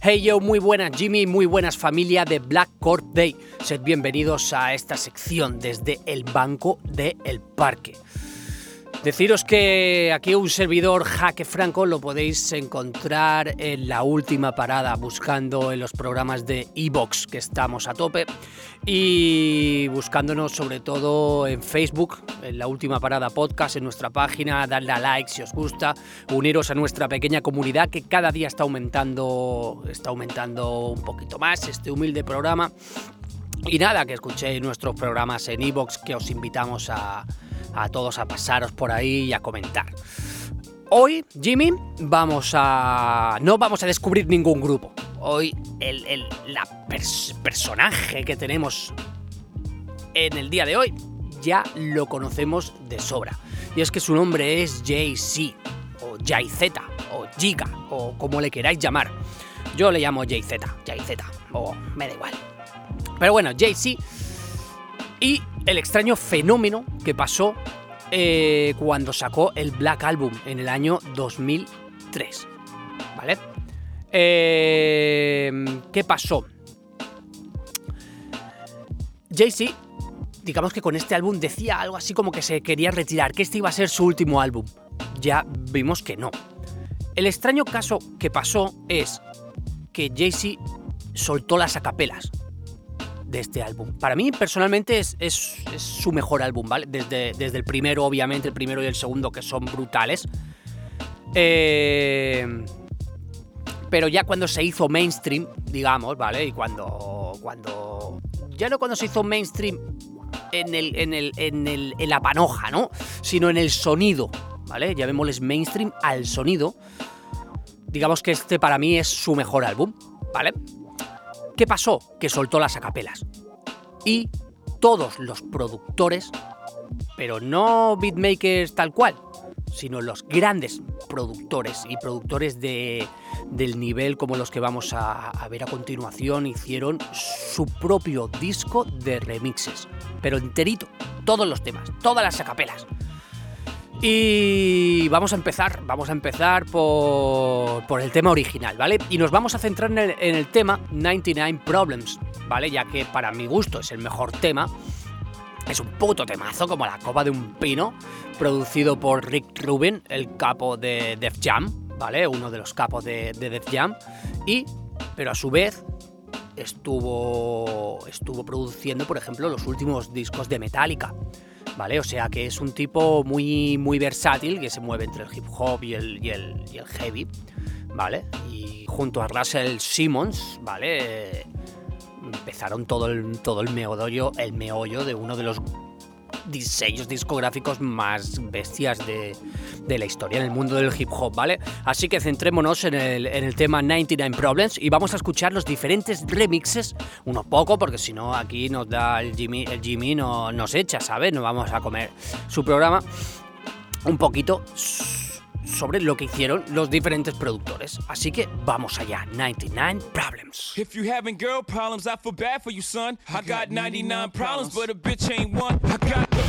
Hey yo, muy buenas Jimmy, muy buenas familia de Black Court Day. Sed bienvenidos a esta sección desde el banco del el parque. Deciros que aquí un servidor Jaque Franco lo podéis encontrar en la última parada buscando en los programas de Evox que estamos a tope y buscándonos sobre todo en Facebook, en la última parada podcast, en nuestra página, darle a like si os gusta, uniros a nuestra pequeña comunidad que cada día está aumentando, está aumentando un poquito más este humilde programa. Y nada, que escuchéis nuestros programas en Evox que os invitamos a, a todos a pasaros por ahí y a comentar. Hoy, Jimmy, vamos a. No vamos a descubrir ningún grupo. Hoy, el, el la personaje que tenemos en el día de hoy ya lo conocemos de sobra. Y es que su nombre es Jay-Z, o Jay-Z, o Giga, o como le queráis llamar. Yo le llamo Jay-Z, Jay-Z, o me da igual. Pero bueno, Jay-Z y el extraño fenómeno que pasó eh, cuando sacó el Black Album en el año 2003. ¿Vale? Eh, ¿Qué pasó? Jay-Z, digamos que con este álbum decía algo así como que se quería retirar, que este iba a ser su último álbum. Ya vimos que no. El extraño caso que pasó es que Jay-Z soltó las acapelas este álbum. Para mí, personalmente, es, su mejor álbum, ¿vale? Desde, desde, el primero, obviamente, el primero y el segundo, que son brutales. Eh, pero ya cuando se hizo mainstream, digamos, ¿vale? Y cuando. cuando ya no cuando se hizo mainstream en, el, en, el, en, el, en la panoja, ¿no? Sino en el sonido, ¿vale? Llamémosles mainstream al sonido. Digamos que este para mí es su mejor álbum, ¿vale? ¿Qué pasó? Que soltó las acapelas. Y todos los productores, pero no beatmakers tal cual, sino los grandes productores y productores de, del nivel como los que vamos a, a, ver a continuación, hicieron su propio disco de remixes, pero enterito, todos los temas, todas las acapelas. Y vamos a empezar, vamos a empezar por, por el tema original, ¿vale? Y nos vamos a centrar en el, tema 99 Problems, ¿vale? Ya que para mi gusto es el mejor tema. Es un puto temazo como la copa de un pino, producido por Rick Rubin, el capo de Def Jam, ¿vale? Uno de los capos de, de Def Jam. Y, pero a su vez, estuvo, estuvo produciendo, por ejemplo, los últimos discos de Metallica. ¿Vale? O sea que es un tipo muy, muy versátil que se mueve entre el hip hop y el, y el, heavy, ¿vale? Y junto a Russell Simmons, ¿vale? Empezaron todo el, todo el meollo, el meollo de uno de los diseños discográficos más bestias de, de, la historia en el mundo del hip hop, ¿vale? Así que centrémonos en el, en el, tema 99 Problems y vamos a escuchar los diferentes remixes, uno poco, porque si no aquí nos da el Jimmy, el Jimmy no, nos echa, ¿sabes? No vamos a comer su programa un poquito sobre lo que hicieron los diferentes productores. Así que vamos allá, 99 Problems. If you having girl problems, I feel bad for you, son. I got 99 problems, but a bitch ain't one. I got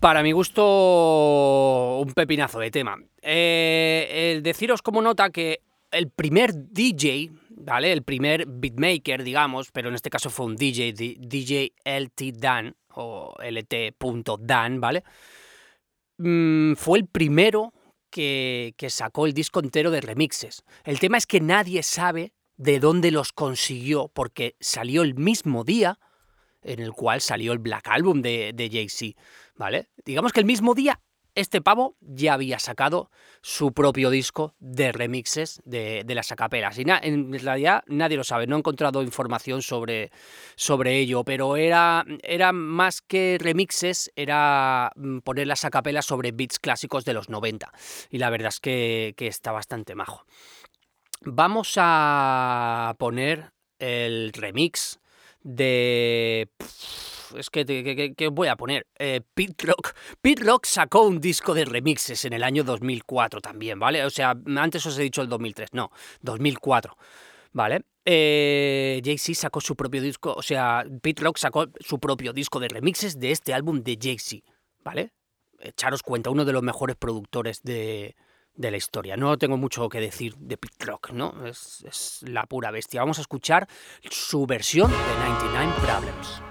Para mi gusto, un pepinazo de tema. Eh, el deciros como nota que el primer DJ, ¿vale? El primer beatmaker, digamos, pero en este caso fue un DJ, DJ LT Dan, o LT.Dan, ¿vale? Mm, fue el primero que, que sacó el disco entero de remixes. El tema es que nadie sabe de dónde los consiguió, porque salió el mismo día en el cual salió el Black Album de, de Jay-Z, ¿vale? Digamos que el mismo día este pavo ya había sacado su propio disco de remixes de, las acapelas. Y en realidad nadie lo sabe, no he encontrado información sobre, sobre ello, pero era, era más que remixes, era mm, poner las acapelas sobre beats clásicos de los 90. Y la verdad es que, que está bastante majo. Vamos a poner el remix de es que, ¿qué voy a poner? Eh, Pete Rock. Pete Rock sacó un disco de remixes en el año 2004 también, ¿vale? O sea, antes os he dicho el 2003, no, 2004, ¿vale? Eh, Jay-Z sacó su propio disco, o sea, Pete Rock sacó su propio disco de remixes de este álbum de Jay-Z, ¿vale? Echaros cuenta, uno de los mejores productores de, de la historia. No tengo mucho que decir de Pete Rock, ¿no? Es, es la pura bestia. Vamos a escuchar su versión de 99 Problems.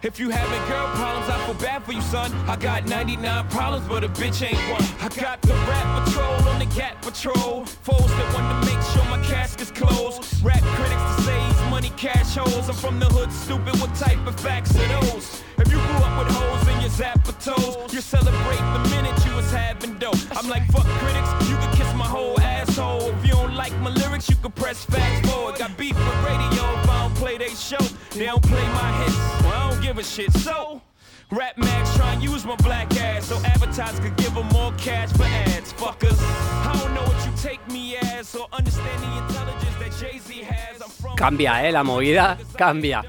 If you having girl problems, I feel bad for you, son. I got 99 problems, but a bitch ain't one. I got the rap patrol on the cat patrol. Foes that want to make sure my casket's closed. Rap critics to say he's money cash holes. I'm from the hood, stupid. What type of facts are those? If you grew up with hoes in your zapper toes, you celebrate the minute you was having dough. I'm like, fuck critics, you can kiss my whole asshole. If you don't like my lyrics, you can press fast forward. Got beef with radio if I don't play they show. They don't play my hits, shit. So, Rap Max try and use my black ass so advertisers could give them more cash for ads. Fuckers, I don't know what you take me as or understand the intelligence that Jay-Z has. I'm from Cambia, eh, la movida cambia.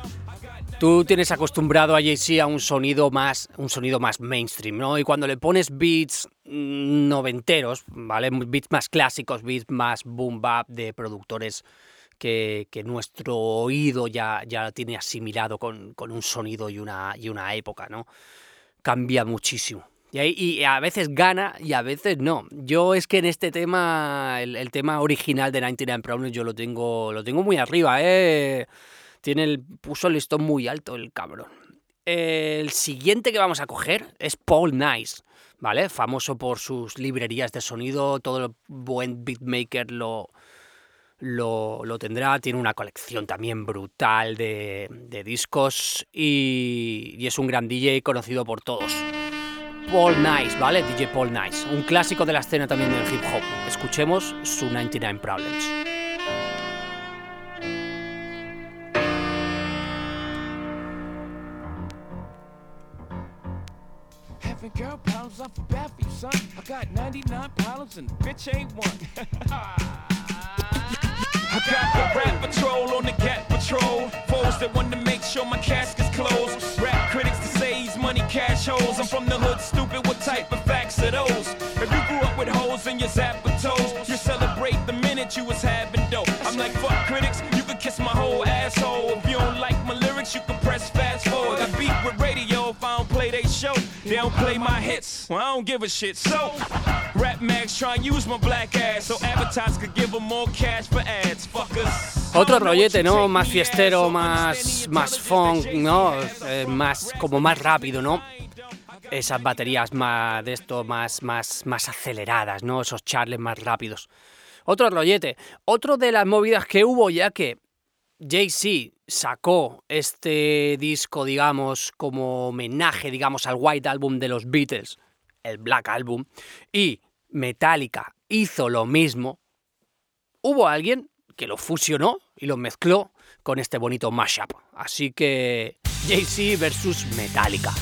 Tú tienes acostumbrado a Jay-Z a un sonido más un sonido más mainstream, ¿no? Y cuando le pones beats noventeros, ¿vale? Beats más clásicos, beats más boom bap de productores que, nuestro oído ya, ya tiene asimilado con, un sonido y una, y una época, ¿no? Cambia muchísimo. Y, y, a veces gana y a veces no. Yo es que en este tema, el, tema original de 99 Problems, yo lo tengo, lo tengo muy arriba, ¿eh? Tiene el, puso el listón muy alto el cabrón. El siguiente que vamos a coger es Paul Nice, ¿vale? Famoso por sus librerías de sonido, todo el buen beatmaker lo, lo, tendrá. Tiene una colección también brutal de, discos y, y, es un gran DJ conocido por todos. Paul Nice, ¿vale? DJ Paul Nice, un clásico de la escena también del hip hop. Escuchemos su 99 Problems. Problems, I feel bad for you, son. I got 99 problems and bitch ain't one. I got the rap patrol on the cat patrol. Foes that want to make sure my casket's closed. Rap critics to say he's money cash holes. I'm from the hood, stupid. What type of facts are those? If you grew up with holes in your zapper toes, you celebrate the minute you was having dope. I'm like, fuck critics, you could kiss my whole asshole. If you don't like my lyrics, you can press fast forward. I beat with radio They don't play my hits. Well, I don't give a shit. So, Rap Max try and use my black ass so advertisers could give them more cash for ads. Fuckers. Otro rollete, ¿no? Más fiestero, más, más funk, ¿no? Eh, más, como más rápido, ¿no? Esas baterías más de esto, más, más, más aceleradas, ¿no? Esos charles más rápidos. Otro rollete. Otro de las movidas que hubo, ya que Jay-Z sacó este disco, digamos, como homenaje, digamos, al White Album de los Beatles, el Black Album, y Metallica hizo lo mismo, hubo alguien que lo fusionó y lo mezcló con este bonito mashup. Así que Jay-Z versus Metallica.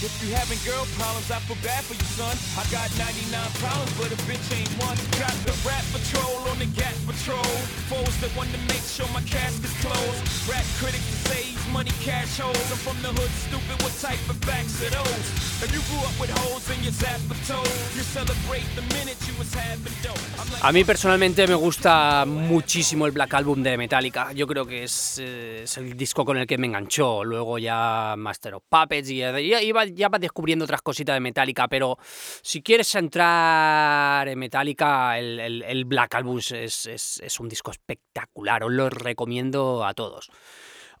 If you having girl problems, I feel bad for you, son. I got 99 problems, but a bitch ain't one. Got the rap patrol on the gat patrol. Foes that want to make sure my casket's closed. Rap critics to say he's money cash holes. I'm from the hood, stupid. What type of facts are those? If you grew up with holes in your toes, you celebrate the minute you was having dope. Like, a mí personalmente me gusta muchísimo el Black Album de Metallica. Yo creo que es, eh, es el disco con el que me enganchó. Luego ya Master of Puppets y iba ya vas descubriendo otras cositas de Metallica, pero si quieres entrar en Metallica, el, Black Album es, un disco espectacular, os lo recomiendo a todos.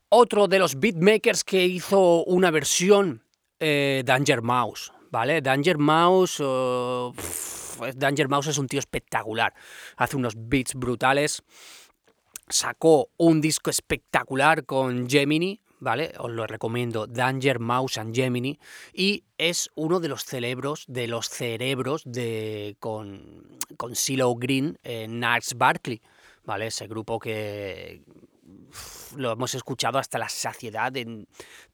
Otro de los beatmakers que hizo una versión, eh, Danger Mouse, ¿vale? Danger Mouse... Danger Mouse es un tío espectacular. Hace unos beats brutales. Sacó un disco espectacular con Gemini, ¿vale? Os lo recomiendo, Danger Mouse and Gemini, y es uno de los cerebros, de los cerebros de, con, con CeeLo Green, en Nars Barkley, ¿vale? Ese grupo que lo hemos escuchado hasta la saciedad en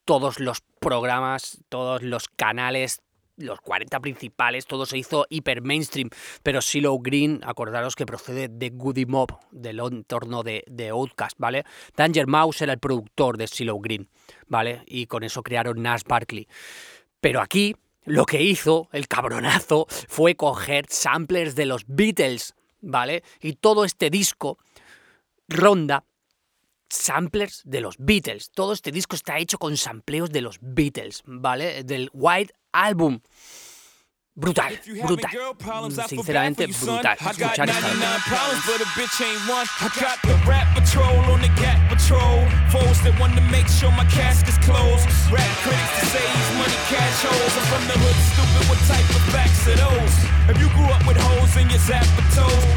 todos los programas, todos los canales, los 40 principales, todo se hizo hiper mainstream, pero Silo Green, acordaros que procede de Goody Mob, del entorno de, de Outcast, ¿vale? Danger Mouse era el productor de Silo Green, ¿vale? Y con eso crearon Nash Barkley. Pero aquí lo que hizo el cabronazo fue coger samplers de los Beatles, ¿vale? Y todo este disco ronda samplers de los Beatles. Todo este disco está hecho con sampleos de los Beatles, ¿vale? Del White Album. Brutal, brutal. Sinceramente, brutal. Escuchar esta Foes that want to make sure my casket's closed. Rap critics to say he's money cash holes. I'm from the hood, stupid. What type of facts are those? If you grew up with holes in your zapper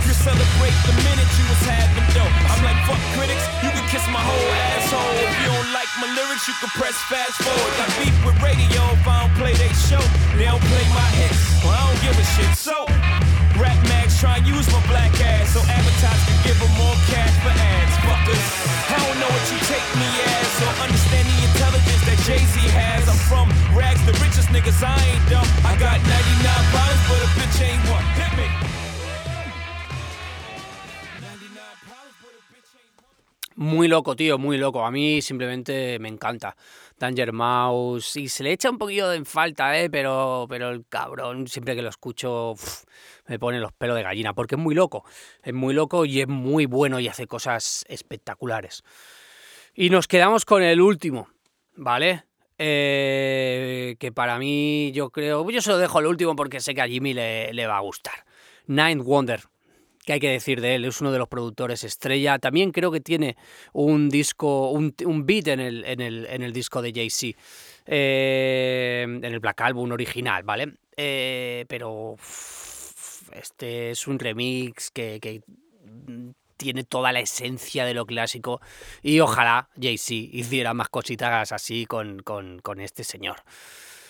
you celebrate the minute you was having dope. I'm like, fuck critics, you can kiss my whole asshole. If you don't like my lyrics, you can press fast forward. Got beef with radio if I don't play they show. They don't play my shit. So, rap mags try and use my black ass so advertisers can give them more cash for ads. Fuckers, I don't know what you take me as or understand the intelligence that Jay Z has. I'm from rags, the richest niggas. I ain't dumb. I got 99 Muy loco, tío, muy loco. A mí simplemente me encanta. Danger Mouse. Y se le echa un poquillo de falta, ¿eh? Pero, pero el cabrón, siempre que lo escucho, me pone los pelos de gallina. Porque es muy loco. Es muy loco y es muy bueno y hace cosas espectaculares. Y nos quedamos con el último, ¿vale? Eh, que para mí, yo creo. Yo se lo dejo el último porque sé que a Jimmy le, le va a gustar. Nine Wonder que hay que decir de él, es uno de los productores estrella. También creo que tiene un disco, un, beat en el, en, el, en el, disco de Jay-Z, eh, en el Black Album original, ¿vale? Eh, pero este es un remix que, tiene toda la esencia de lo clásico y ojalá Jay-Z hiciera más cositas así con, con, con este señor.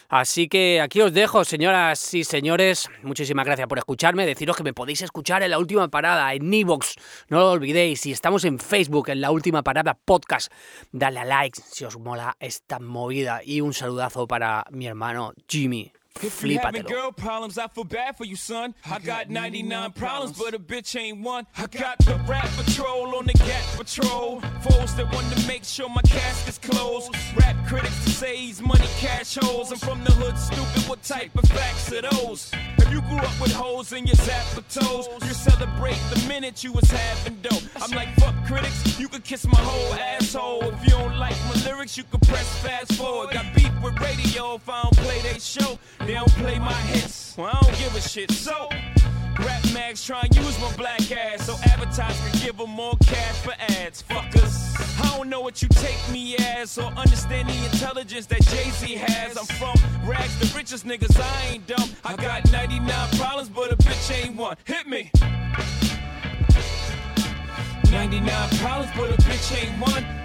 Así que aquí os dejo, señoras y señores. Muchísimas gracias por escucharme. Deciros que me podéis escuchar en la última parada, en Evox. No lo olvidéis. Si estamos en Facebook, en la última parada podcast, dale a like si os mola esta movida. Y un saludazo para mi hermano Jimmy. If you having girl problems, I feel bad for you, son. I got 99 problems, but a bitch ain't one. I got the rap patrol on the gat patrol. Foes that want to make sure my casket's closed. Rap critics to say he's money cash holes. I'm from the hood, stupid. What type of facts are those? You grew up with holes in your zapper toes, you celebrate the minute you was having dope. I'm like, fuck critics, you could kiss my whole asshole. If you don't like my lyrics, you can press fast forward. Got beef with radio if I don't play they show. They don't play my hits. Well, I don't give a shit. So, rap mags try and use my black ass so advertisers can give them more cash for ads. Fuckers, I don't know what you take me as or understand the intelligence that Jay Z has. I'm from rags, the richest niggas. I ain't dumb. I got 99 problems, but a bitch ain't one. Hit me. 99 problems, but a bitch ain't one.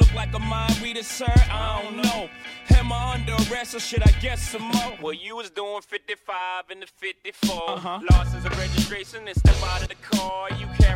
look like a mind reader, sir? I don't know. Am I under arrest or should I guess some more? Well, you was doing 55 in the 54. Uh-huh. Losses of registration and step out of the car. You carry